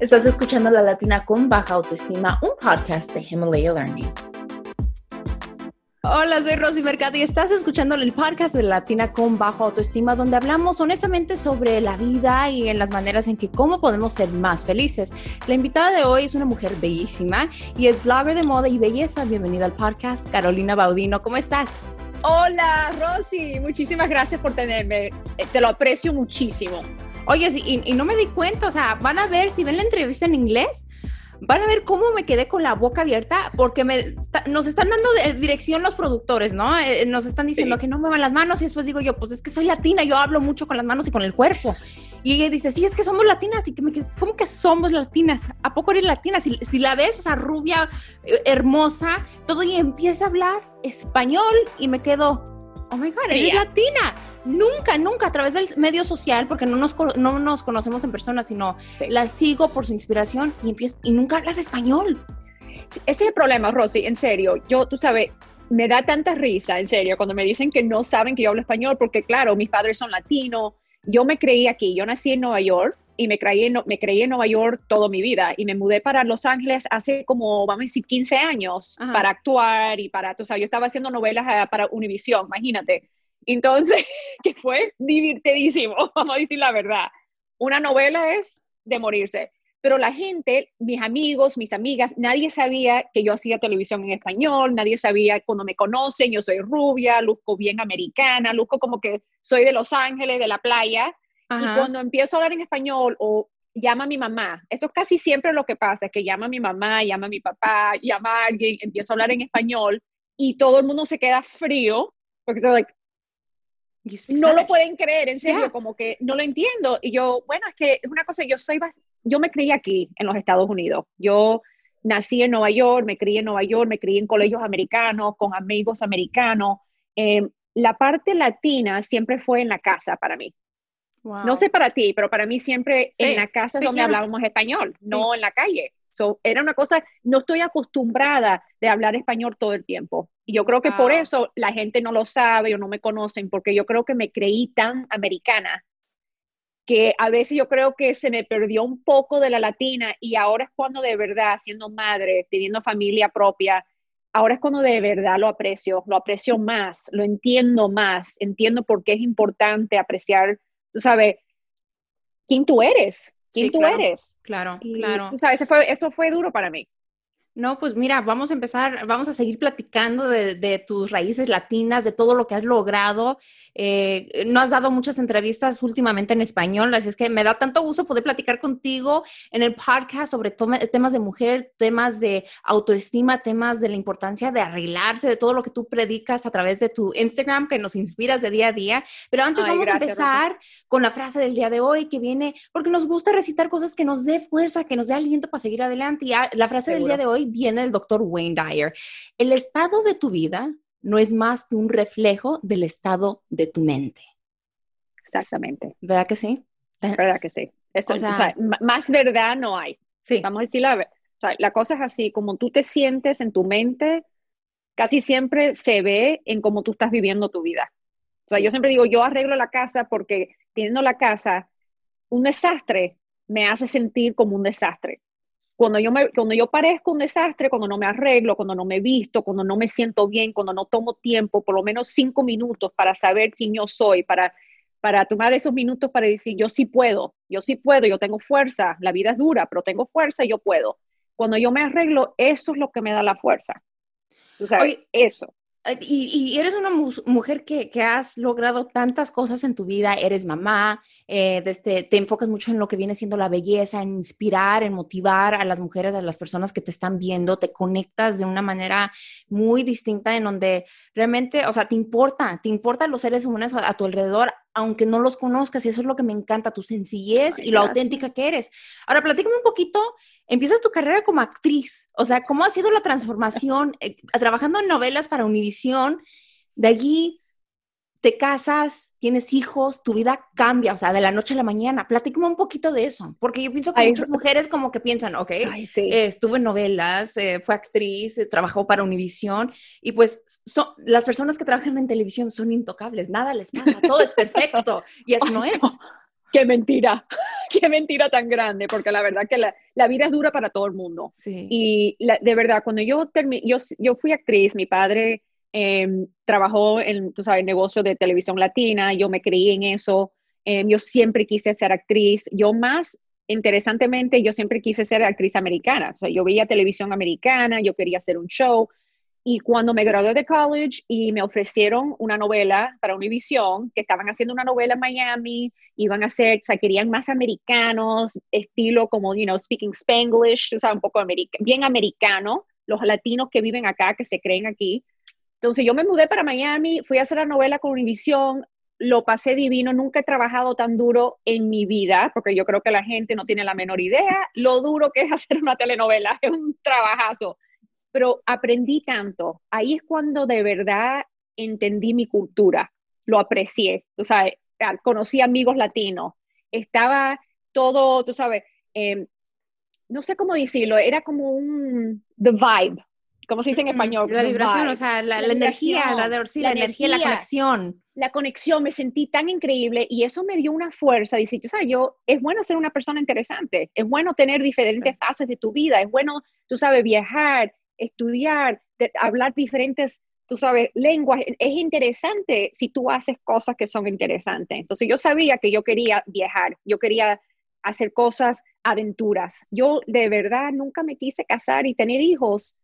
Estás escuchando La Latina con Baja Autoestima, un podcast de Himalaya Learning. Hola, soy Rosy Mercado y estás escuchando el podcast de Latina con Bajo Autoestima, donde hablamos honestamente sobre la vida y en las maneras en que cómo podemos ser más felices. La invitada de hoy es una mujer bellísima y es blogger de moda y belleza. Bienvenida al podcast, Carolina Baudino. ¿Cómo estás? Hola, Rosy. Muchísimas gracias por tenerme. Eh, te lo aprecio muchísimo. Oye, y, y, no me di cuenta, o sea, van a ver, si ven la entrevista en inglés, van a ver cómo me quedé con la boca abierta porque me nos están dando dirección los productores, ¿no? Eh, nos están diciendo que no muevan las manos y después digo yo, pues es que soy latina, yo hablo mucho con las manos y con el cuerpo. Y ella dice, sí, es que somos latinas y que me quedé, ¿cómo que somos latinas? ¿A poco eres latina? Si, si la ves, o sea, rubia, eh, hermosa, todo y empieza a hablar español y me quedo, oh my God, eres latina. Nunca, nunca a través del medio social, porque no nos, no nos conocemos en persona, sino la sigo por su inspiración y, empiezo, y nunca hablas español. Ese es el problema, Rosy, en serio. Yo, tú sabes, me da tanta risa, en serio, cuando me dicen que no saben que yo hablo español, porque claro, mis padres son latinos. Yo me creí aquí, yo nací en Nueva York y me creí, en, me creí en Nueva York toda mi vida y me mudé para Los Ángeles hace como, vamos a decir, 15 años para actuar y para, o sea, yo estaba haciendo novelas ah, para Univision, imagínate. Entonces, que fue divertidísimo, vamos a decir la verdad. Una novela es de morirse. Pero la gente, mis amigos, mis amigas, nadie sabía que yo hacía televisión en español, nadie sabía cuando me conocen, yo soy rubia, luzco bien americana, luzco como que soy de Los Ángeles, de la playa, y cuando empiezo a hablar en español o llama a mi mamá, eso es casi siempre lo que pasa, es que llama a mi mamá, llama a mi papá, llama a alguien, empiezo a hablar en español y todo el mundo se queda frío porque like, no lo pueden creer, en serio, como que no lo entiendo. Y yo, bueno, es que es una cosa, yo soy, yo me crié aquí en los Estados Unidos. Yo nací en Nueva York, me crié en Nueva York, me crié en colegios americanos, con amigos americanos. Em, la parte latina siempre fue en la casa para mí. No sé para ti, pero para mí siempre en la casa es donde hablábamos español, no en la calle. So, era una cosa, no estoy acostumbrada de hablar español todo el tiempo. Y yo creo que por eso la gente no lo sabe o no me conocen, porque yo creo que me creí tan americana que a veces yo creo que se me perdió un poco de la latina y ahora es cuando de verdad, siendo madre, teniendo familia propia, ahora es cuando de verdad lo aprecio, lo aprecio más, lo entiendo más, entiendo por qué es importante apreciar tú sabes, quién tú eres, quién tú eres. Claro, claro. Tú sabes, eso fue, eso fue duro para mí. No, pues mira, vamos a empezar, vamos a seguir platicando de, tus raíces latinas, de todo lo que has logrado. Eh, no has dado muchas entrevistas últimamente en español, así es que me da tanto gusto poder platicar contigo en el podcast sobre temas de mujer, temas de autoestima, temas de la importancia de arreglarse, de todo lo que tú predicas a través de tu Instagram, que nos inspiras de día a día. Pero antes vamos a empezar con la frase del día de hoy que viene, porque nos gusta recitar cosas que nos dé fuerza, que nos dé aliento para seguir adelante. Y la frase del día de hoy viene el doctor Wayne Dyer. El estado de tu vida no es más que un reflejo del estado de tu mente. Exactamente. ¿Verdad que sí? ¿Verdad que sí? Eso, o sea, más verdad no hay. Sí. Vamos a decir la, o sea, la cosa es así, como tú te sientes en tu mente, casi siempre se ve en cómo tú estás viviendo tu vida. O sea, yo siempre digo, yo arreglo la casa porque teniendo la casa, un desastre me hace sentir como un desastre. Cuando yo, me, cuando yo parezco un desastre, cuando no me arreglo, cuando no me visto, cuando no me siento bien, cuando no tomo tiempo, por lo menos cinco minutos para saber quién yo soy, para, para tomar esos minutos para decir, yo sí puedo, yo sí puedo, yo tengo fuerza, la vida es dura, pero tengo fuerza y yo puedo. Cuando yo me arreglo, eso es lo que me da la fuerza. Tú sabes, eso. Y, eres una mujer que, has logrado tantas cosas en tu vida, eres mamá, eh, desde, te enfocas mucho en lo que viene siendo la belleza, en inspirar, en motivar a las mujeres, a las personas que te están viendo, te conectas de una manera muy distinta en donde realmente, o sea, te importa, te importan los seres humanos a, tu alrededor, aunque no los conozcas, y eso es lo que me encanta, tu sencillez y lo auténtica que eres. Ahora, platícame un poquito empiezas tu carrera como actriz. O sea, ¿cómo ha sido la transformación eh, trabajando en novelas para Univisión? De allí te casas, tienes hijos, tu vida cambia, o sea, de la noche a la mañana. Platícame un poquito de eso, porque yo pienso que muchas mujeres como que piensan, ok, eh, estuvo en novelas, eh, fue actriz, trabajó para Univisión, y pues son, las personas que trabajan en televisión son intocables, nada les pasa, todo es perfecto, y así no es. Qué mentira, qué mentira tan grande, porque la verdad que la, la vida es dura para todo el mundo. Sí. Y de verdad, cuando yo, yo, yo fui actriz, mi padre em, trabajó en, tú sabes, negocio de televisión latina, yo me creí en eso, em, yo siempre quise ser actriz, yo más interesantemente, yo siempre quise ser actriz americana, o sea, yo veía televisión americana, yo quería hacer un show, y cuando me gradué de college y me ofrecieron una novela para Univision, que estaban haciendo una novela en Miami, iban a hacer, o sea, querían más americanos, estilo como, you know, speaking Spanglish, o sea, un poco bien americano, los latinos que viven acá, que se creen aquí. Entonces yo me mudé para Miami, fui a hacer la novela con Univision, lo pasé divino, nunca he trabajado tan duro en mi vida, porque yo creo que la gente no tiene la menor idea lo duro que es hacer una telenovela, es un trabajazo pero aprendí tanto. Ahí es cuando de verdad entendí mi cultura, lo aprecié, tú sabes, conocí amigos latinos, estaba todo, tú sabes, em, no sé cómo decirlo, era como un, the vibe, como se dice en español. La vibración, o sea, la, energía, la, la, energía, la conexión. La conexión, me sentí tan increíble y eso me dio una fuerza. Dice, tú sabes, yo, es bueno ser una persona interesante, es bueno tener diferentes fases de tu vida, es bueno, tú sabes, viajar, estudiar, hablar diferentes, tú sabes, lenguas. Es interesante si tú haces cosas que son interesantes. Entonces yo sabía que yo quería viajar, yo quería hacer cosas, aventuras. Yo de verdad nunca me quise casar y tener hijos.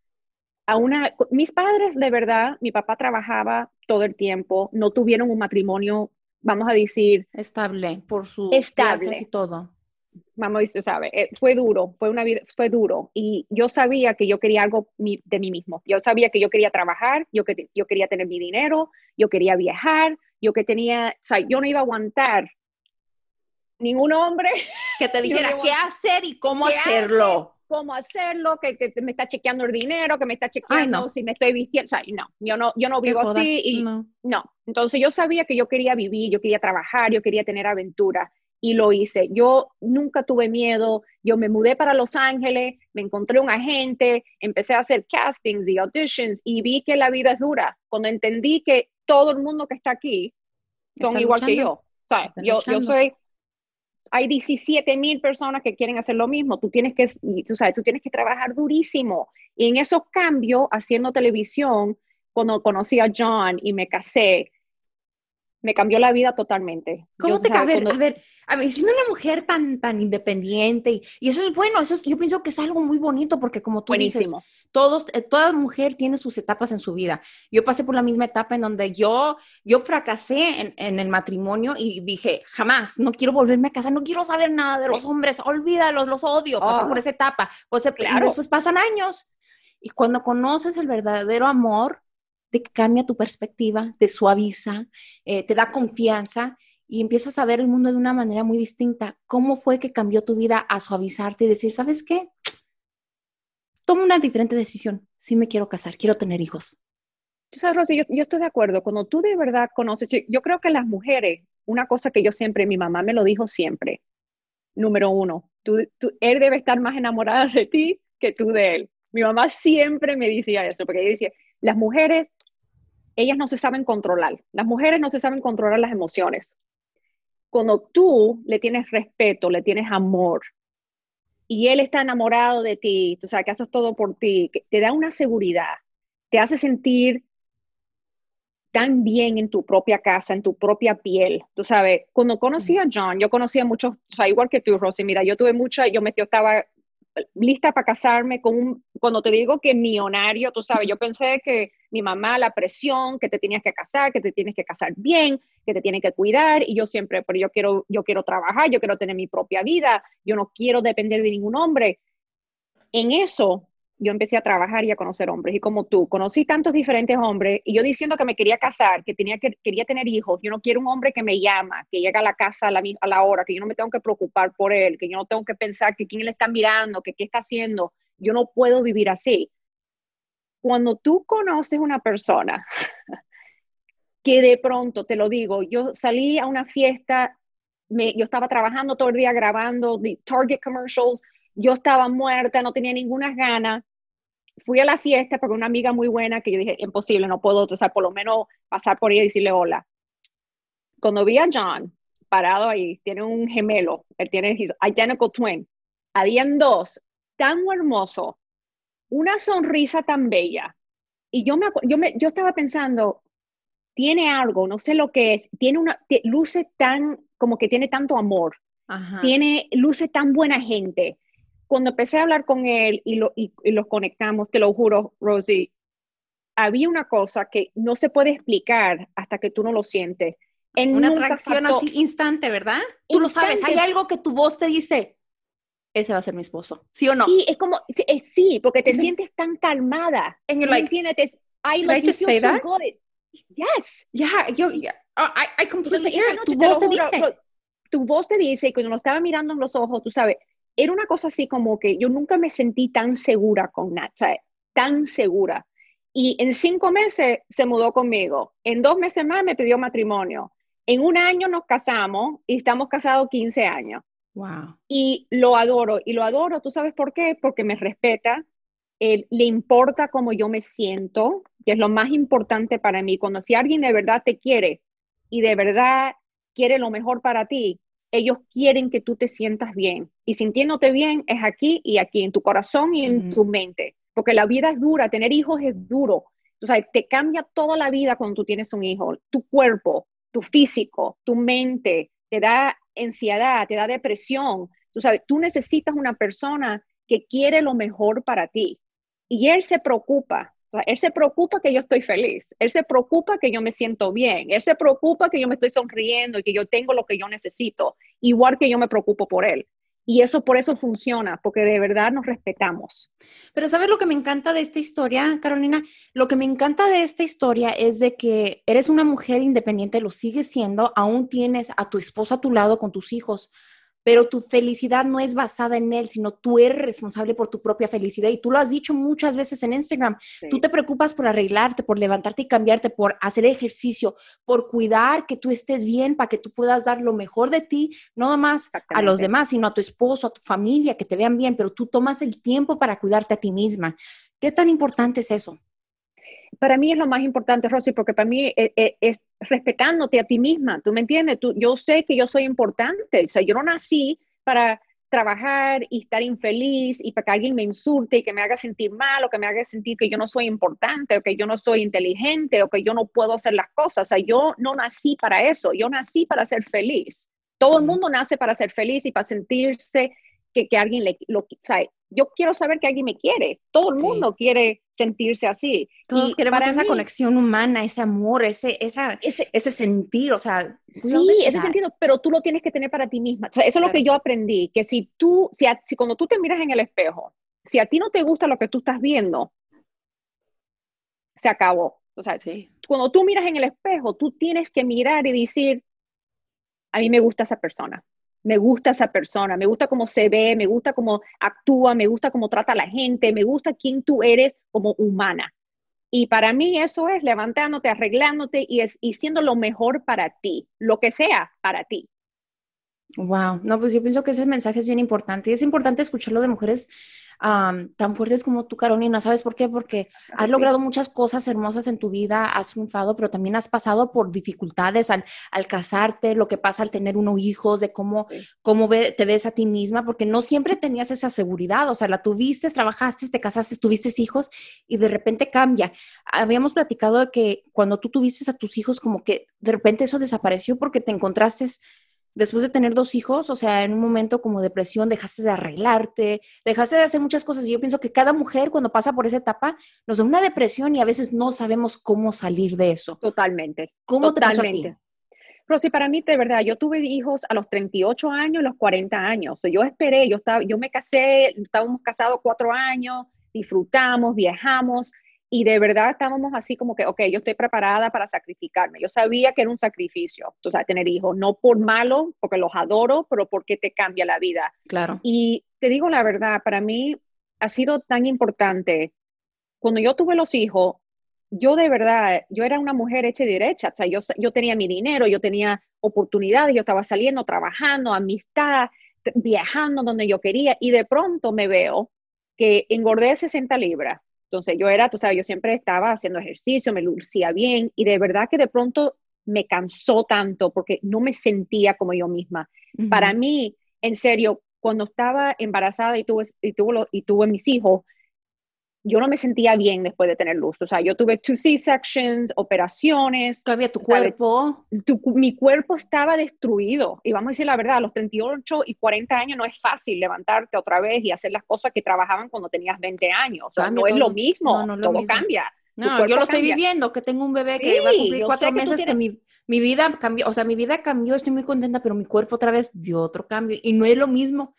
A una, mis padres, de verdad, mi papá trabajaba todo el tiempo, no tuvieron un matrimonio, vamos a decir, estable por su estable y todo mamá usted sabe, eh, fue duro, fue una vida, fue duro. Y yo sabía que yo quería algo de mí mismo. Yo sabía que yo quería trabajar, yo, que, yo quería tener mi dinero, yo quería viajar, yo que tenía, o sea, yo no iba a aguantar ningún hombre que te dijera qué hacer y cómo hacerlo. cómo hacerlo, que, que, me está chequeando el dinero, que me está chequeando si me estoy vistiendo. O sea, no, yo no, yo no vivo así y no. no. Entonces yo sabía que yo quería vivir, yo quería trabajar, yo quería tener aventura y lo hice. Yo nunca tuve miedo, yo me mudé para Los Ángeles, me encontré un agente, empecé a hacer castings y auditions y vi que la vida es dura. Cuando entendí que todo el mundo que está aquí son igual que yo. Yo, yo soy, hay 17 mil personas que quieren hacer lo mismo. Tú tienes que, tú sabes, tú tienes que trabajar durísimo. Y en esos cambios, haciendo televisión, cuando conocí a John y me casé, me cambió la vida totalmente. ¿Cómo te cambió? A ver, a ver, siendo una mujer tan, tan independiente, y, eso es bueno, eso yo pienso que es algo muy bonito, porque como tú dices, todos, eh, toda mujer tiene sus etapas en su vida. Yo pasé por la misma etapa en donde yo, yo fracasé en, en el matrimonio y dije, jamás, no quiero volverme a casar, no quiero saber nada de los hombres, olvídalos, los odio, pasé por ah. esa etapa. Pues, Y después pasan años. Y cuando conoces el verdadero amor, te cambia tu perspectiva, te suaviza, eh, te da confianza y empiezas a ver el mundo de una manera muy distinta. ¿Cómo fue que cambió tu vida a suavizarte y decir, ¿sabes qué? Toma una diferente decisión. Sí me quiero casar, quiero tener hijos. Tú sabes, Rosy, yo, estoy de acuerdo. Cuando tú de verdad conoces, yo creo que las mujeres, una cosa que yo siempre, mi mamá me lo dijo siempre, número uno, tú, él debe estar más enamorada de ti que tú de él. Mi mamá siempre me decía eso, porque ella decía, las mujeres ellas no se saben controlar. Las mujeres no se saben controlar las emociones. Cuando tú le tienes respeto, le tienes amor, y él está enamorado de ti, tú sabes que haces todo por ti, te da una seguridad, te hace sentir tan bien en tu propia casa, en tu propia piel. Tú sabes, cuando conocí a John, yo conocía a muchos, o sea, igual que tú, Rosy, mira, yo tuve mucha, yo me, yo estaba lista para casarme con un, cuando te digo que millonario, tú sabes, yo pensé que mi mamá, la presión, que te tenías que casar, que te tienes que casar bien, que te tienes que cuidar, y yo siempre, pero yo quiero, yo quiero trabajar, yo quiero tener mi propia vida, yo no quiero depender de ningún hombre. En eso yo empecé a trabajar y a conocer hombres. Y como tú, conocí tantos diferentes hombres y yo diciendo que me quería casar, que, tenía que quería tener hijos. Yo no quiero un hombre que me llama, que llega a la casa a la, a la hora, que yo no me tengo que preocupar por él, que yo no tengo que pensar que quién le está mirando, que qué está haciendo. Yo no puedo vivir así. Cuando tú conoces una persona que de pronto, te lo digo, yo salí a una fiesta, me, yo estaba trabajando todo el día grabando Target commercials, yo estaba muerta, no tenía ninguna gana. Fui a la fiesta porque una amiga muy buena que yo dije, imposible, no puedo, o sea, por lo menos pasar por ella y decirle hola. Cuando vi a John, parado ahí, tiene un gemelo, él tiene his identical twin. Habían dos, tan hermoso, una sonrisa tan bella. Y yo me, yo me, yo estaba pensando, tiene algo, no sé lo que es, tiene una, luce tan, como que tiene tanto amor, tiene, luce tan buena gente. Cuando empecé a hablar con él y, lo, y, los conectamos, te lo juro, Rosie, había una cosa que no se puede explicar hasta que tú no lo sientes. En una atracción así instante, ¿verdad? Tú lo sabes, hay algo que tu voz te dice, ese va a ser mi esposo, ¿sí o no? Sí, es como, sí, porque te sientes tan calmada. And you're like, entiendes? I like you feel so good. Yes. Yeah, yo, oh, I, I completely hear Tu voz te dice. Tu voz te dice, y cuando lo estaba mirando en los ojos, tú sabes, era una cosa así como que yo nunca me sentí tan segura con Nacha, tan segura. Y en cinco meses se mudó conmigo. En dos meses más me pidió matrimonio. En un año nos casamos y estamos casados 15 años. Wow. Y lo adoro. Y lo adoro, ¿tú sabes por qué? Porque me respeta, le importa cómo yo me siento, que es lo más importante para mí. Cuando si alguien de verdad te quiere y de verdad quiere lo mejor para ti, ellos quieren que tú te sientas bien. Y sintiéndote bien es aquí y aquí, en tu corazón y en tu mente porque la vida es dura, tener hijos es duro. O sea, te cambia toda la vida cuando tú tienes un hijo, tu cuerpo, tu físico, tu mente, te da ansiedad, te da depresión. Tú sabes, tú necesitas una persona que quiere lo mejor para ti. Y él se preocupa, sea, él se preocupa que yo estoy feliz, él se preocupa que yo me siento bien, él se preocupa que yo me estoy sonriendo y que yo tengo lo que yo necesito, igual que yo me preocupo por él. Y eso por eso funciona, porque de verdad nos respetamos. Pero ¿sabes lo que me encanta de esta historia, Carolina? Lo que me encanta de esta historia es de que eres una mujer independiente, lo sigues siendo, aún tienes a tu esposo a tu lado con tus hijos, pero tu felicidad no es basada en él, sino tú eres responsable por tu propia felicidad. Y tú lo has dicho muchas veces en Instagram. Tú te preocupas por arreglarte, por levantarte y cambiarte, por hacer ejercicio, por cuidar que tú estés bien para que tú puedas dar lo mejor de ti, no nada más a los demás, sino a tu esposo, a tu familia, que te vean bien, pero tú tomas el tiempo para cuidarte a ti misma. ¿Qué tan importante es eso? Para mí es lo más importante, Rosy, porque para mí eh, eh, es, respetándote a ti misma, ¿tú me entiendes? Tú, yo sé que yo soy importante, o sea, yo no nací para trabajar y estar infeliz y para que alguien me insulte y que me haga sentir mal o que me haga sentir que yo no soy importante o que yo no soy inteligente o que yo no puedo hacer las cosas. O sea, yo no nací para eso, yo nací para ser feliz. Todo el mundo nace para ser feliz y para sentirse que, que alguien le, lo, o sea, yo quiero saber que alguien me quiere. Todo el mundo quiere sentirse así. Todos queremos esa conexión humana, ese amor, ese, esa, ese, ese sentir, o sea. Sí, ese sentido, pero tú lo tienes que tener para ti misma. O sea, eso es lo que yo aprendí, que si tú, si, si cuando tú te miras en el espejo, si a ti no te gusta lo que tú estás viendo, se acabó. O sea, sí. cuando tú miras en el espejo, tú tienes que mirar y decir, a mí me gusta esa persona me gusta esa persona, me gusta cómo se ve, me gusta cómo actúa, me gusta cómo trata a la gente, me gusta quién tú eres como humana. Y para mí eso es levantándote, arreglándote y, es, y siendo lo mejor para ti, lo que sea para ti. Wow, no, pues yo pienso que ese mensaje es bien importante y es importante escucharlo de mujeres tan fuertes como tú, Carolina. ¿Sabes por qué? Porque has logrado muchas cosas hermosas en tu vida, has triunfado, pero también has pasado por dificultades al, al casarte, lo que pasa al tener unos hijos, de cómo, cómo te ves a ti misma, porque no siempre tenías esa seguridad, o sea, la tuviste, trabajaste, te casaste, tuviste hijos y de repente cambia. Habíamos platicado de que cuando tú tuviste a tus hijos, como que de repente eso desapareció porque te encontraste después de tener dos hijos, o sea, en un momento como depresión, dejaste de arreglarte, dejaste de hacer muchas cosas. Y yo pienso que cada mujer cuando pasa por esa etapa nos da una depresión y a veces no sabemos cómo salir de eso. Totalmente. ¿Cómo Totalmente. te pasó Rosy, para mí, de verdad, yo tuve hijos a los 38 años, a los 40 años. yo esperé, yo, estaba, yo me casé, estábamos casados cuatro años, disfrutamos, viajamos, y de verdad estábamos así como que, ok, yo estoy preparada para sacrificarme. Yo sabía que era un sacrificio, tú sabes, tener hijos, no por malo, porque los adoro, pero porque te cambia la vida. Claro. Y te digo la verdad, para mí ha sido tan importante. Cuando yo tuve los hijos, yo de verdad, yo era una mujer hecha y derecha, o sea, yo, yo tenía mi dinero, yo tenía oportunidades, yo estaba saliendo, trabajando, amistad, viajando donde yo quería, y de pronto me veo que engordé 60 libras entonces yo era, tú sabes, yo siempre estaba haciendo ejercicio, me lucía bien y de verdad que de pronto me cansó tanto porque no me sentía como yo misma. Para mí, en serio, cuando estaba embarazada y tuve, y, tuve, y tuve mis hijos, yo no me sentía bien después de tener luz. O sea, yo tuve two C-sections, operaciones. Todavía tu cuerpo. mi cuerpo estaba destruido. Y vamos a decir la verdad, a los 38 y 40 años no es fácil levantarte otra vez y hacer las cosas que trabajaban cuando tenías 20 años. O sea, no es lo mismo, todo cambia. No, yo lo estoy viviendo, que tengo un bebé que va a cumplir cuatro meses, que, mi, mi, vida cambió, o sea, mi vida cambió, estoy muy contenta, pero mi cuerpo otra vez dio otro cambio. Y no es lo mismo.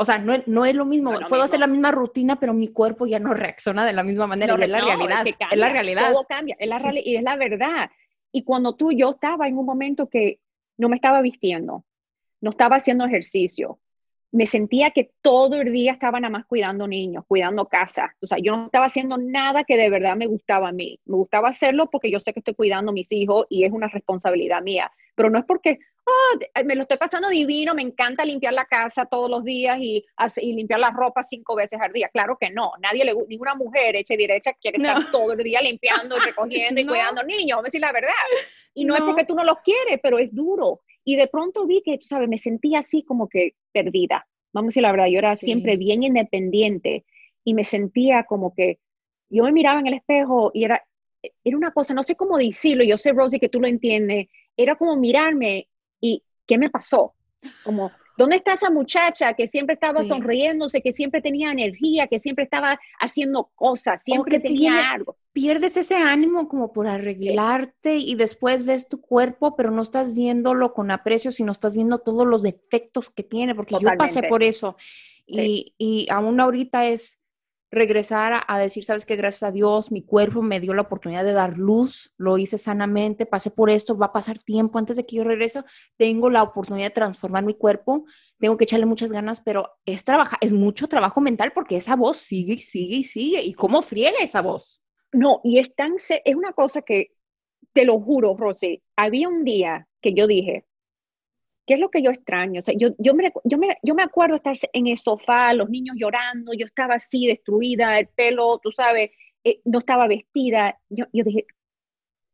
O sea, no, no es lo mismo. Puedo hacer la misma rutina, pero mi cuerpo ya no reacciona de la misma manera. y es la realidad. Es, la realidad. Todo cambia. Es la y es la verdad. Y cuando tú, yo estaba en un momento que no me estaba vistiendo, no estaba haciendo ejercicio, me sentía que todo el día estaba nada más cuidando niños, cuidando casa. O sea, yo no estaba haciendo nada que de verdad me gustaba a mí. Me gustaba hacerlo porque yo sé que estoy cuidando a mis hijos y es una responsabilidad mía. Pero no es porque, oh, me lo estoy pasando divino, me encanta limpiar la casa todos los días y, y limpiar la ropa cinco veces al día. Claro que no. Nadie le ninguna mujer hecha y derecha quiere estar todo el día limpiando, recogiendo y cuidando niños. Vamos a decir la verdad. Y no, es porque tú no los quieres, pero es duro. Y de pronto vi que, tú sabes, me sentía así como que perdida. Vamos a decir la verdad, yo era siempre bien independiente y me sentía como que yo me miraba en el espejo y era, era una cosa, no sé cómo decirlo, yo sé, Rosie, que tú lo entiendes, era como mirarme ¿qué me pasó? Como, ¿dónde está esa muchacha que siempre estaba sonriéndose, que siempre tenía energía, que siempre estaba haciendo cosas, siempre tenía algo? pierdes ese ánimo como por arreglarte y después ves tu cuerpo, pero no estás viéndolo con aprecio, sino estás viendo todos los defectos que tiene, porque yo pasé por eso. Y, y, aún ahorita es regresar a, decir, sabes que gracias a Dios mi cuerpo me dio la oportunidad de dar luz, lo hice sanamente, pasé por esto, va a pasar tiempo antes de que yo regrese, tengo la oportunidad de transformar mi cuerpo, tengo que echarle muchas ganas, pero es trabajar, es mucho trabajo mental porque esa voz sigue sigue y sigue. ¿Y cómo friega esa voz? No, y es tan, es una cosa que, te lo juro, Rosy, había un día que yo dije, ¿qué es lo que yo extraño? Yo, yo, me, yo, me, yo me acuerdo estar en el sofá, los niños llorando, yo estaba así destruida, el pelo, tú sabes, eh, no estaba vestida. Yo, yo dije,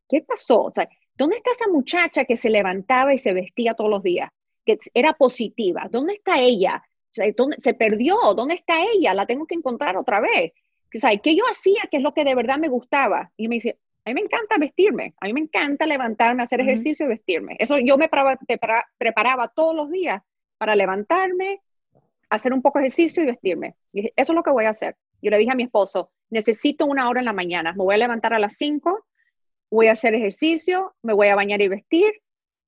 ¿qué pasó? O sea, ¿dónde está esa muchacha que se levantaba y se vestía todos los días? Que era positiva. ¿Dónde está ella? O sea, ¿dónde, se perdió. ¿Dónde está ella? La tengo que encontrar otra vez o sea, ¿qué yo hacía? ¿Qué es lo que de verdad me gustaba? Y me dice, a mí me encanta vestirme, a mí me encanta levantarme, hacer ejercicio y vestirme. Eso yo me preparaba, todos los días para levantarme, hacer un poco de ejercicio y vestirme. Y dije, eso es lo que voy a hacer. Yo le dije a mi esposo, necesito una hora en la mañana, me voy a levantar a las 5, voy a hacer ejercicio, me voy a bañar y vestir,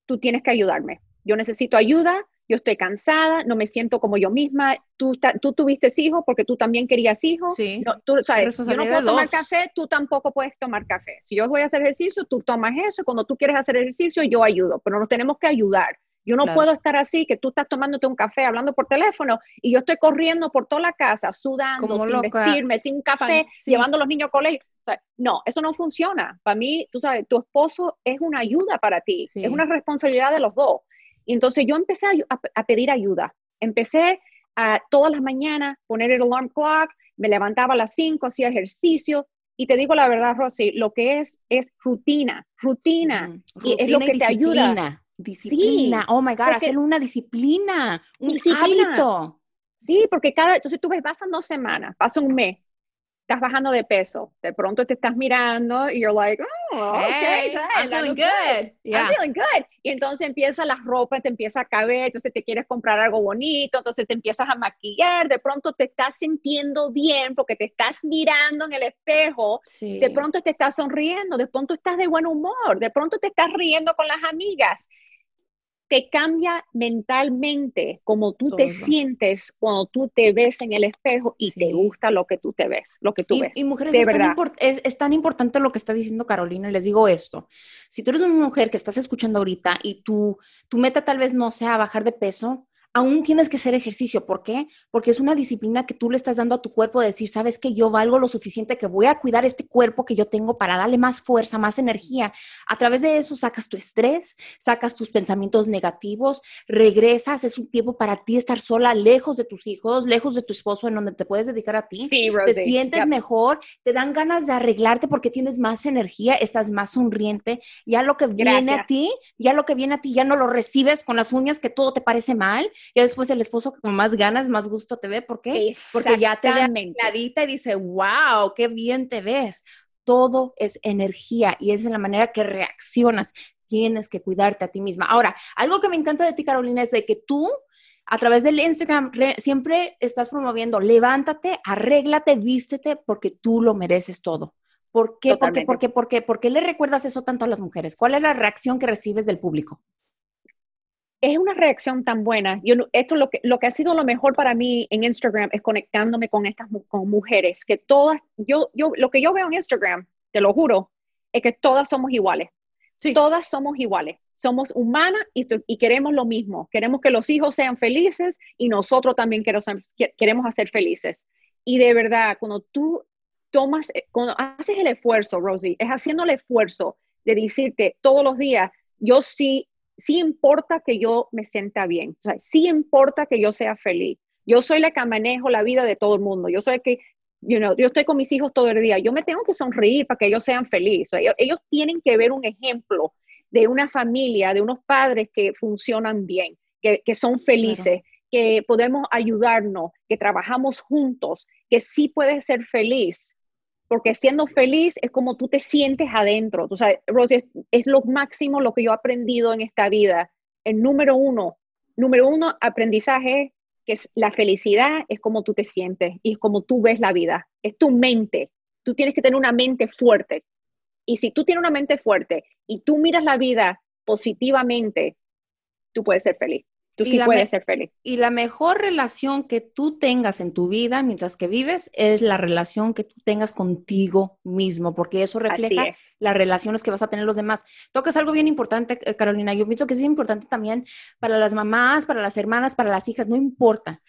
tú tienes que ayudarme. Yo necesito ayuda, yo estoy cansada, no me siento como yo misma, tú, tú tuviste hijos porque tú también querías hijos, sí. tú, sabes, yo no puedo tomar café, tú tampoco puedes tomar café. Si yo voy a hacer ejercicio, tú tomas eso, cuando tú quieres hacer ejercicio, yo ayudo, pero nos tenemos que ayudar. Yo no puedo estar así, que tú estás tomándote un café, hablando por teléfono, y yo estoy corriendo por toda la casa, sudando, sin vestirme, sin café, llevando a los niños al colegio. no, eso no funciona. Para mí, tú sabes, tu esposo es una ayuda para ti, es una responsabilidad de los dos. Y entonces yo empecé a, pedir ayuda. Empecé a todas las mañanas poner el alarm clock, me levantaba a las 5, hacía ejercicio. Y te digo la verdad, Rosy, lo que es es rutina, rutina. y es lo que te ayuda. Disciplina. oh my God, hacer una disciplina, un hábito. Sí, porque cada, entonces tú ves, pasan dos semanas, pasa un mes, estás bajando de peso, de pronto te estás mirando y you're like, oh, okay, I'm feeling good. I'm feeling good. Y entonces empieza la ropa, te empieza a caber, entonces te quieres comprar algo bonito, entonces te empiezas a maquillar, de pronto te estás sintiendo bien porque te estás mirando en el espejo, de pronto te estás sonriendo, de pronto estás de buen humor, de pronto te estás riendo con las amigas te cambia mentalmente como tú te sientes cuando tú te ves en el espejo y te gusta lo que tú te ves, lo que tú ves. Y mujeres, es, Tan es, tan importante lo que está diciendo Carolina. Les digo esto, si tú eres una mujer que estás escuchando ahorita y tu, tu meta tal vez no sea bajar de peso, aún tienes que hacer ejercicio. ¿Por qué? Porque es una disciplina que tú le estás dando a tu cuerpo de decir, sabes que yo valgo lo suficiente, que voy a cuidar este cuerpo que yo tengo para darle más fuerza, más energía. A través de eso sacas tu estrés, sacas tus pensamientos negativos, regresas, es un tiempo para ti estar sola, lejos de tus hijos, lejos de tu esposo, en donde te puedes dedicar a ti. Sí, te sientes mejor, te dan ganas de arreglarte porque tienes más energía, estás más sonriente. Ya lo que viene a ti, ya lo que viene a ti, ya no lo recibes con las uñas que todo te parece mal y después el esposo con más ganas, más gusto te ve. ¿Por qué? Porque ya te ve clarita y dice, wow, qué bien te ves. Todo es energía y es la manera que reaccionas. Tienes que cuidarte a ti misma. Ahora, algo que me encanta de ti, Carolina, es de que tú a través del Instagram siempre estás promoviendo, levántate, arréglate, vístete, porque tú lo mereces todo. ¿Por qué? ¿Por qué? ¿Por qué? ¿Por qué? ¿Por qué le recuerdas eso tanto a las mujeres? ¿Cuál es la reacción que recibes del público? Es una reacción tan buena. Yo, esto lo que, lo que ha sido lo mejor para mí en Instagram es conectándome con estas con mujeres, que todas, yo, yo, lo que yo veo en Instagram, te lo juro, es que todas somos iguales. Todas somos iguales. Somos humanas y, y, queremos lo mismo. Queremos que los hijos sean felices y nosotros también queremos, queremos hacer felices. Y de verdad, cuando tú tomas, eh, cuando haces el esfuerzo, Rosie, es haciendo el esfuerzo de decirte todos los días, yo sí sí importa que yo me sienta bien, o sea, sí importa que yo sea feliz. Yo soy la que manejo la vida de todo el mundo. Yo soy que, you know, yo estoy con mis hijos todo el día. Yo me tengo que sonreír para que ellos sean felices. ellos, tienen que ver un ejemplo de una familia, de unos padres que funcionan bien, que, son felices, que podemos ayudarnos, que trabajamos juntos, que sí puedes ser feliz porque siendo feliz es como tú te sientes adentro. Tú sabes, Rosy, es, lo máximo lo que yo he aprendido en esta vida. El número uno, número uno, aprendizaje, que es la felicidad, es como tú te sientes y es como tú ves la vida. Es tu mente. Tú tienes que tener una mente fuerte. Y si tú tienes una mente fuerte y tú miras la vida positivamente, tú puedes ser feliz. Tú sí puedes ser feliz. Y la mejor relación que tú tengas en tu vida mientras que vives es la relación que tú tengas contigo mismo, porque eso refleja las relaciones que vas a tener los demás. Tocas algo bien importante, eh, Carolina. Yo pienso que es importante también para las mamás, para las hermanas, para las hijas, no importa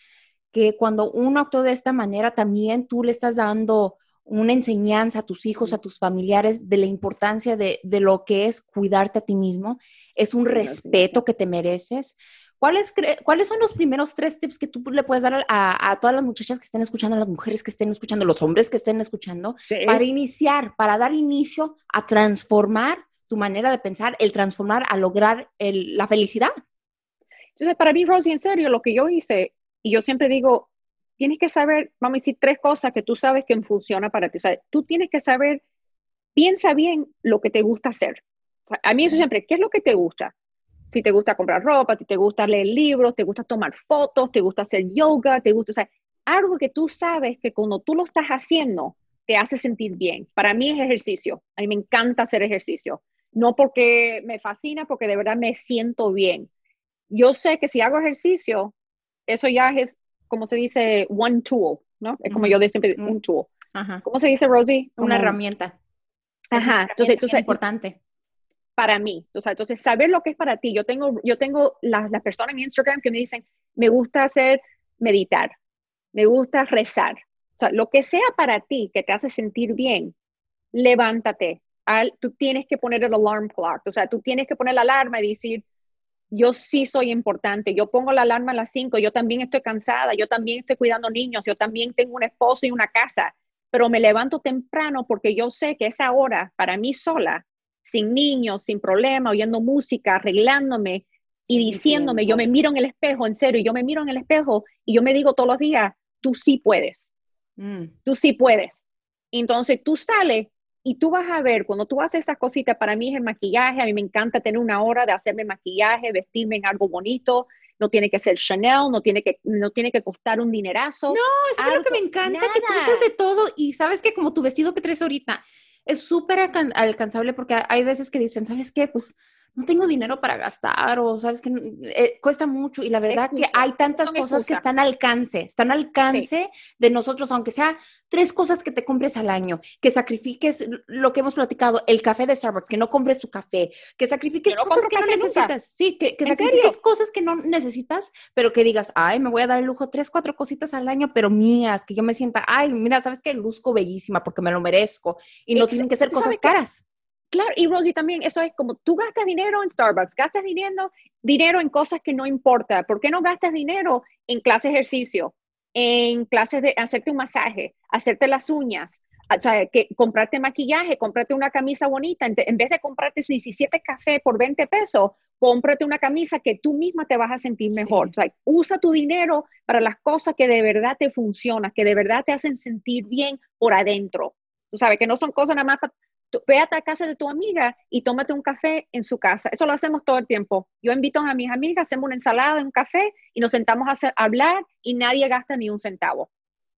que cuando uno actúa de esta manera, también tú le estás dando una enseñanza a tus hijos, a tus familiares de la importancia de, de lo que es cuidarte a ti mismo. Es un respeto que te mereces ¿Cuáles, ¿Cuáles son los primeros tres tips que tú le puedes dar a, todas las muchachas que estén escuchando, a las mujeres que estén escuchando, los hombres que estén escuchando, para iniciar, para dar inicio a transformar tu manera de pensar, el transformar a lograr la felicidad? Entonces, para mí, Rosy, en serio, lo que yo hice, y yo siempre digo, tienes que saber, vamos a decir, tres cosas que tú sabes que funciona para ti. O sea, tú tienes que saber, piensa bien lo que te gusta hacer. a mí eso siempre, ¿qué es lo que te gusta? Si te gusta comprar ropa, si te gusta leer libros, te gusta tomar fotos, te gusta hacer yoga, te gusta, o sea, algo que tú sabes que cuando tú lo estás haciendo, te hace sentir bien. Para mí es ejercicio. A mí me encanta hacer ejercicio. No porque me fascina, porque de verdad me siento bien. Yo sé que si hago ejercicio, eso ya es, como se dice, one tool, ¿no? Es como yo digo siempre, un tool. ¿Cómo se dice, Rosie? Una herramienta. Ajá. entonces, es importante para mí. O sea, entonces, saber lo que es para ti. Yo tengo, yo tengo las, personas en Instagram que me dicen, me gusta hacer meditar, me gusta rezar. O sea, lo que sea para ti que te hace sentir bien, levántate. Tú tienes que poner el alarm clock. O sea, tú tienes que poner la alarma y decir, yo sí soy importante. Yo pongo la alarma a las 5, yo también estoy cansada, yo también estoy cuidando niños, yo también tengo un esposo y una casa, pero me levanto temprano porque yo sé que esa hora para mí sola sin niños, sin problema, oyendo música, arreglándome y diciéndome, yo me miro en el espejo, en serio, yo me miro en el espejo y yo me digo todos los días, tú sí puedes, mm. tú sí puedes. Entonces tú sales y tú vas a ver, cuando tú haces esas cositas, para mí es el maquillaje, a mí me encanta tener una hora de hacerme maquillaje, vestirme en algo bonito, no tiene que ser Chanel, no tiene que, no tiene que costar un dinerazo. No, es lo que me encanta, que tú haces de todo y sabes que como tu vestido que traes ahorita, es súper alcanzable porque hay veces que dicen, ¿sabes qué? Pues no tengo dinero para gastar o sabes que eh, cuesta mucho y la verdad que hay tantas cosas que están al alcance, están al alcance de nosotros, aunque sea tres cosas que te compres al año, que sacrifiques lo que hemos platicado, el café de Starbucks, que no compres tu café, que sacrifiques cosas que no necesitas, sí, que, que sacrifiques cosas que no necesitas, pero que digas, ay, me voy a dar el lujo tres, cuatro cositas al año, pero mías, que yo me sienta, ay, mira, sabes que luzco bellísima porque me lo merezco y no tienen que ser cosas caras. Claro, y Rosie también, eso es como tú gastas dinero en Starbucks, gastas dinero, dinero en cosas que no importa. ¿Por qué no gastas dinero en clases de ejercicio, en clases de hacerte un masaje, hacerte las uñas, o sea, que comprarte maquillaje, comprarte una camisa bonita, en, vez de comprarte 17 cafés por 20 pesos, cómprate una camisa que tú misma te vas a sentir mejor. O sea, usa tu dinero para las cosas que de verdad te funcionan, que de verdad te hacen sentir bien por adentro. Tú sabes, que no son cosas nada más para ve a la casa de tu amiga y tómate un café en su casa. Eso lo hacemos todo el tiempo. Yo invito a mis amigas, hacemos una ensalada, un café y nos sentamos a, hacer, hablar y nadie gasta ni un centavo.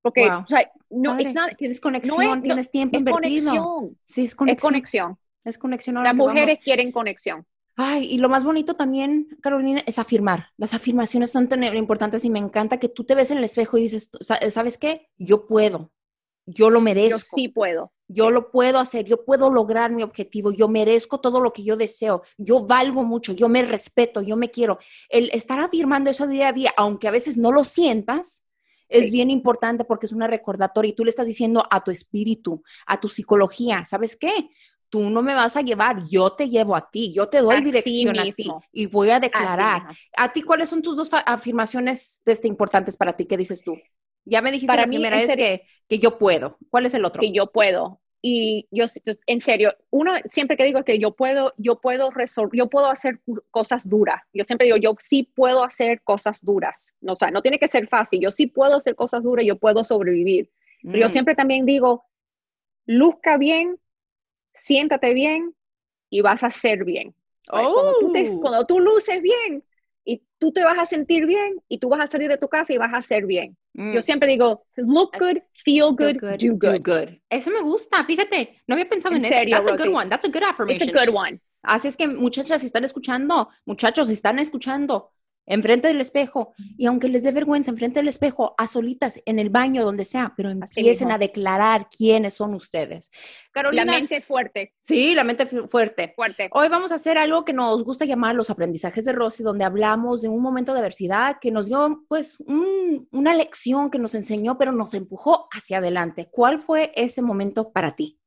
Porque, o sea, no, tienes conexión, tienes tiempo invertido. Conexión. Sí, es conexión. Es conexión. Es conexión. Las mujeres quieren conexión. Ay, y lo más bonito también, Carolina, es afirmar. Las afirmaciones son tan importantes y me encanta que tú te ves en el espejo y dices, ¿sabes qué? Yo puedo. Yo lo merezco. Yo sí puedo yo lo puedo hacer, yo puedo lograr mi objetivo, yo merezco todo lo que yo deseo, yo valgo mucho, yo me respeto, yo me quiero. El estar afirmando eso día a día, aunque a veces no lo sientas, es bien importante porque es una recordatoria y tú le estás diciendo a tu espíritu, a tu psicología, ¿sabes qué? Tú no me vas a llevar, yo te llevo a ti, yo te doy dirección a ti y voy a declarar. ¿A ti cuáles son tus dos afirmaciones de este importantes para ti? ¿Qué dices tú? Ya me dijiste Para la primera vez que, que yo puedo. ¿Cuál es el otro? Que yo puedo. Y yo, en serio, uno siempre que digo que yo puedo, yo puedo resolver, yo puedo hacer cosas duras. Yo siempre digo, yo sí puedo hacer cosas duras. No, o sea, no tiene que ser fácil. Yo sí puedo hacer cosas duras, yo puedo sobrevivir. Pero yo mm. siempre también digo, luzca bien, siéntate bien y vas a ser bien. Cuando, tú oh. cuando tú luces bien, y tú te vas a sentir bien y tú vas a salir de tu casa y vas a ser bien. Mm. Yo siempre digo, look good, feel good, do, good. Eso me gusta, fíjate, no había pensado en, eso. That's a good one, that's a good affirmation. It's a good one. Así es que muchachas, si están escuchando, muchachos, si están escuchando, enfrente del espejo y aunque les dé vergüenza, enfrente del espejo, a solitas, en el baño, donde sea, pero empiecen a declarar quiénes son ustedes. Carolina. La mente fuerte. Sí, la mente fuerte. Fuerte. Hoy vamos a hacer algo que nos gusta llamar los aprendizajes de Rosy, donde hablamos de un momento de adversidad que nos dio pues una lección que nos enseñó, pero nos empujó hacia adelante. ¿Cuál fue ese momento para ti?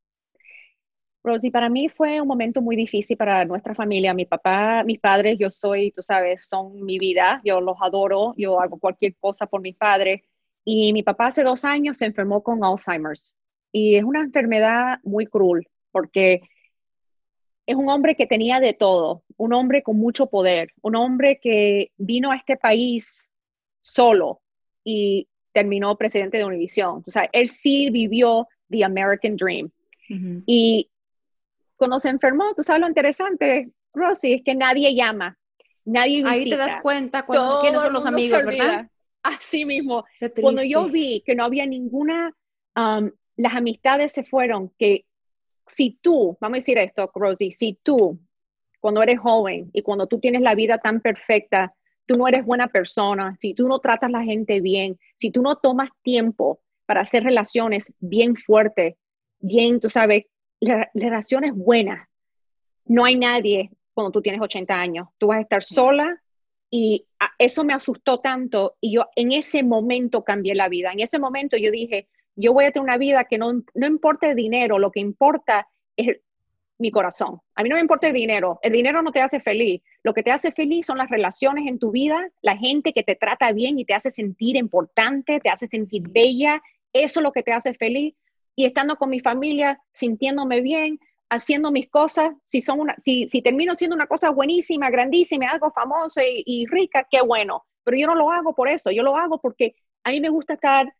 Rosy, para mí fue un momento muy difícil para nuestra familia. Mi papá, mis padres, yo soy, tú sabes, son mi vida. Yo los adoro. Yo hago cualquier cosa por mis padres. Y mi papá hace dos años se enfermó con Alzheimer's. Y es una enfermedad muy cruel porque es un hombre que tenía de todo, un hombre con mucho poder, un hombre que vino a este país solo y terminó presidente de Univision. O sea, él sí vivió the American Dream. Y cuando se enfermó, tú sabes lo interesante, Rosy, es que nadie llama, nadie visita. Ahí te das cuenta quiénes son los amigos, ¿verdad? Así mismo. Cuando yo vi que no había ninguna, um, las amistades se fueron, que si tú, vamos a decir esto, Rosy, si tú, cuando eres joven y cuando tú tienes la vida tan perfecta, tú no eres buena persona, si tú no tratas a la gente bien, si tú no tomas tiempo para hacer relaciones bien fuertes, bien, tú sabes, la, relación es buena. No hay nadie cuando tú tienes 80 años. Tú vas a estar sola y eso me asustó tanto y yo en ese momento cambié la vida. En ese momento yo dije, yo voy a tener una vida que no, no importa el dinero, lo que importa es mi corazón. A mí no me importa el dinero. El dinero no te hace feliz. Lo que te hace feliz son las relaciones en tu vida, la gente que te trata bien y te hace sentir importante, te hace sentir bella. Eso es lo que te hace feliz y estando con mi familia, sintiéndome bien, haciendo mis cosas, si, son una, si, si termino siendo una cosa buenísima, grandísima, algo famoso y, rica, qué bueno. Pero yo no lo hago por eso, yo lo hago porque a mí me gusta estar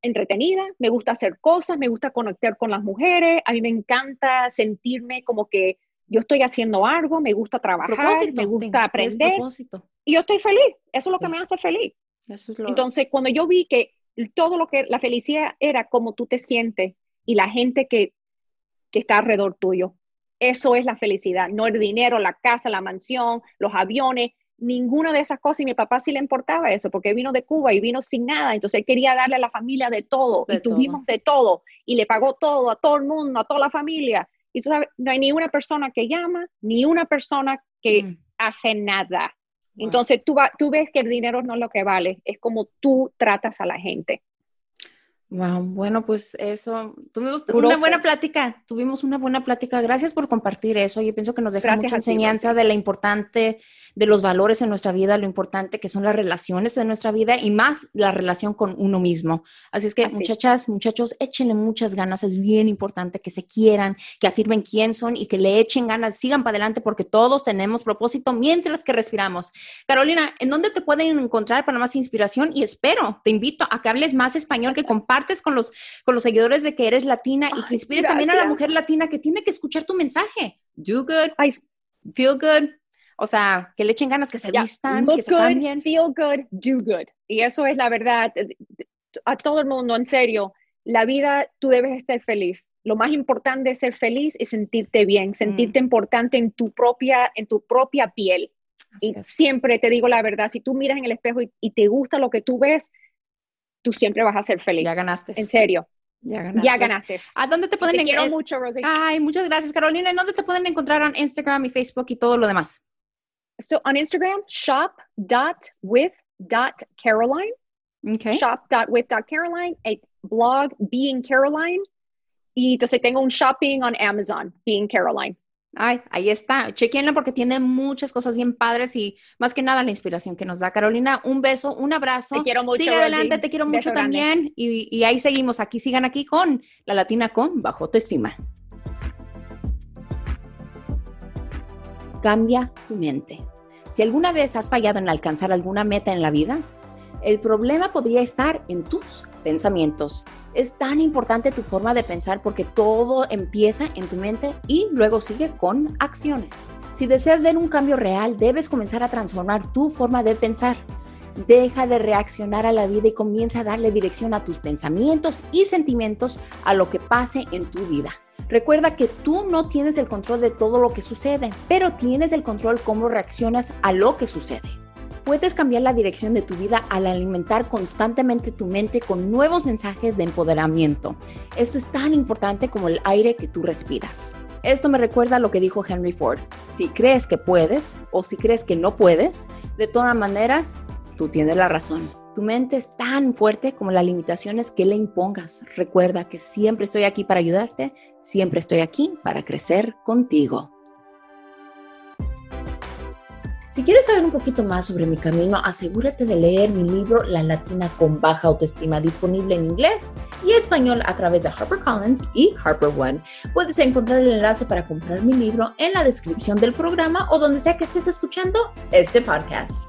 entretenida, me gusta hacer cosas, me gusta conectar con las mujeres, a mí me encanta sentirme como que yo estoy haciendo algo, me gusta trabajar, me gusta aprender. Y yo estoy feliz, eso es lo que me hace feliz. Entonces, cuando yo vi que todo lo que la felicidad era como tú te sientes y la gente que, que está alrededor tuyo. Eso es la felicidad, no el dinero, la casa, la mansión, los aviones, ninguna de esas cosas. Y mi papá sí le importaba eso, porque vino de Cuba y vino sin nada. Entonces él quería darle a la familia de todo. y tuvimos de todo. Y le pagó todo a todo el mundo, a toda la familia. Y tú sabes, no hay ni una persona que llama, ni una persona que mm. hace nada. Entonces tú, tú ves que el dinero no es lo que vale, es como tú tratas a la gente. Wow, bueno, pues eso, tuvimos una buena plática, tuvimos una buena plática. Gracias por compartir eso. Yo pienso que nos deja mucha enseñanza de la importante, de los valores en nuestra vida, lo importante que son las relaciones en nuestra vida y más la relación con uno mismo. Así es que, muchachas, muchachos, échenle muchas ganas. Es bien importante que se quieran, que afirmen quién son y que le echen ganas, sigan para adelante porque todos tenemos propósito mientras que respiramos. Carolina, ¿en dónde te pueden encontrar para más inspiración? Y espero, te invito a que hables más español, que compartas con los, con los seguidores de que eres latina y que inspires también a la mujer latina que tiene que escuchar tu mensaje. Do good, feel good. O sea, que le echen ganas, que se vistan, que se cambien. Feel good, do good. Y eso es la verdad. A todo el mundo, en serio, la vida tú debes estar feliz. Lo más importante de ser feliz es sentirte bien, sentirte mm. importante en tu propia, en tu propia piel. y siempre te digo la verdad, si tú miras en el espejo y, te gusta lo que tú ves, tú siempre vas a ser feliz. Ya ganaste. En serio. Ya ganaste. Ya ganaste. ¿A dónde te pueden encontrar? quiero mucho, Rosie. Ay, muchas gracias, Carolina. ¿En dónde te pueden encontrar en Instagram y Facebook y todo lo demás? So on Instagram, shop.with.caroline. Okay. Shop.with.caroline, a blog Being Caroline. Y entonces tengo un shopping on Amazon, Being Caroline. Ay, ahí está. Chequenla porque tiene muchas cosas bien padres y más que nada la inspiración que nos da. Carolina, un beso, un abrazo. Te quiero mucho. Sigue adelante, te quiero mucho también. Y, y, ahí seguimos. Aquí sigan aquí con la Latina con Bajo Autoestima. Cambia tu mente. Si alguna vez has fallado en alcanzar alguna meta en la vida, el problema podría estar en tus pensamientos. Es tan importante tu forma de pensar porque todo empieza en tu mente y luego sigue con acciones. Si deseas ver un cambio real, debes comenzar a transformar tu forma de pensar. Deja de reaccionar a la vida y comienza a darle dirección a tus pensamientos y sentimientos a lo que pase en tu vida. Recuerda que tú no tienes el control de todo lo que sucede, pero tienes el control cómo reaccionas a lo que sucede. Puedes cambiar la dirección de tu vida al alimentar constantemente tu mente con nuevos mensajes de empoderamiento. Esto es tan importante como el aire que tú respiras. Esto me recuerda a lo que dijo Henry Ford. Si crees que puedes o si crees que no puedes, de todas maneras, tú tienes la razón. Tu mente es tan fuerte como las limitaciones que le impongas. Recuerda que siempre estoy aquí para ayudarte, siempre estoy aquí para crecer contigo. Si quieres saber un poquito más sobre mi camino, asegúrate de leer mi libro La Latina con Baja Autoestima, disponible en inglés y español a través de HarperCollins y HarperOne. Puedes encontrar el enlace para comprar mi libro en la descripción del programa o donde sea que estés escuchando este podcast.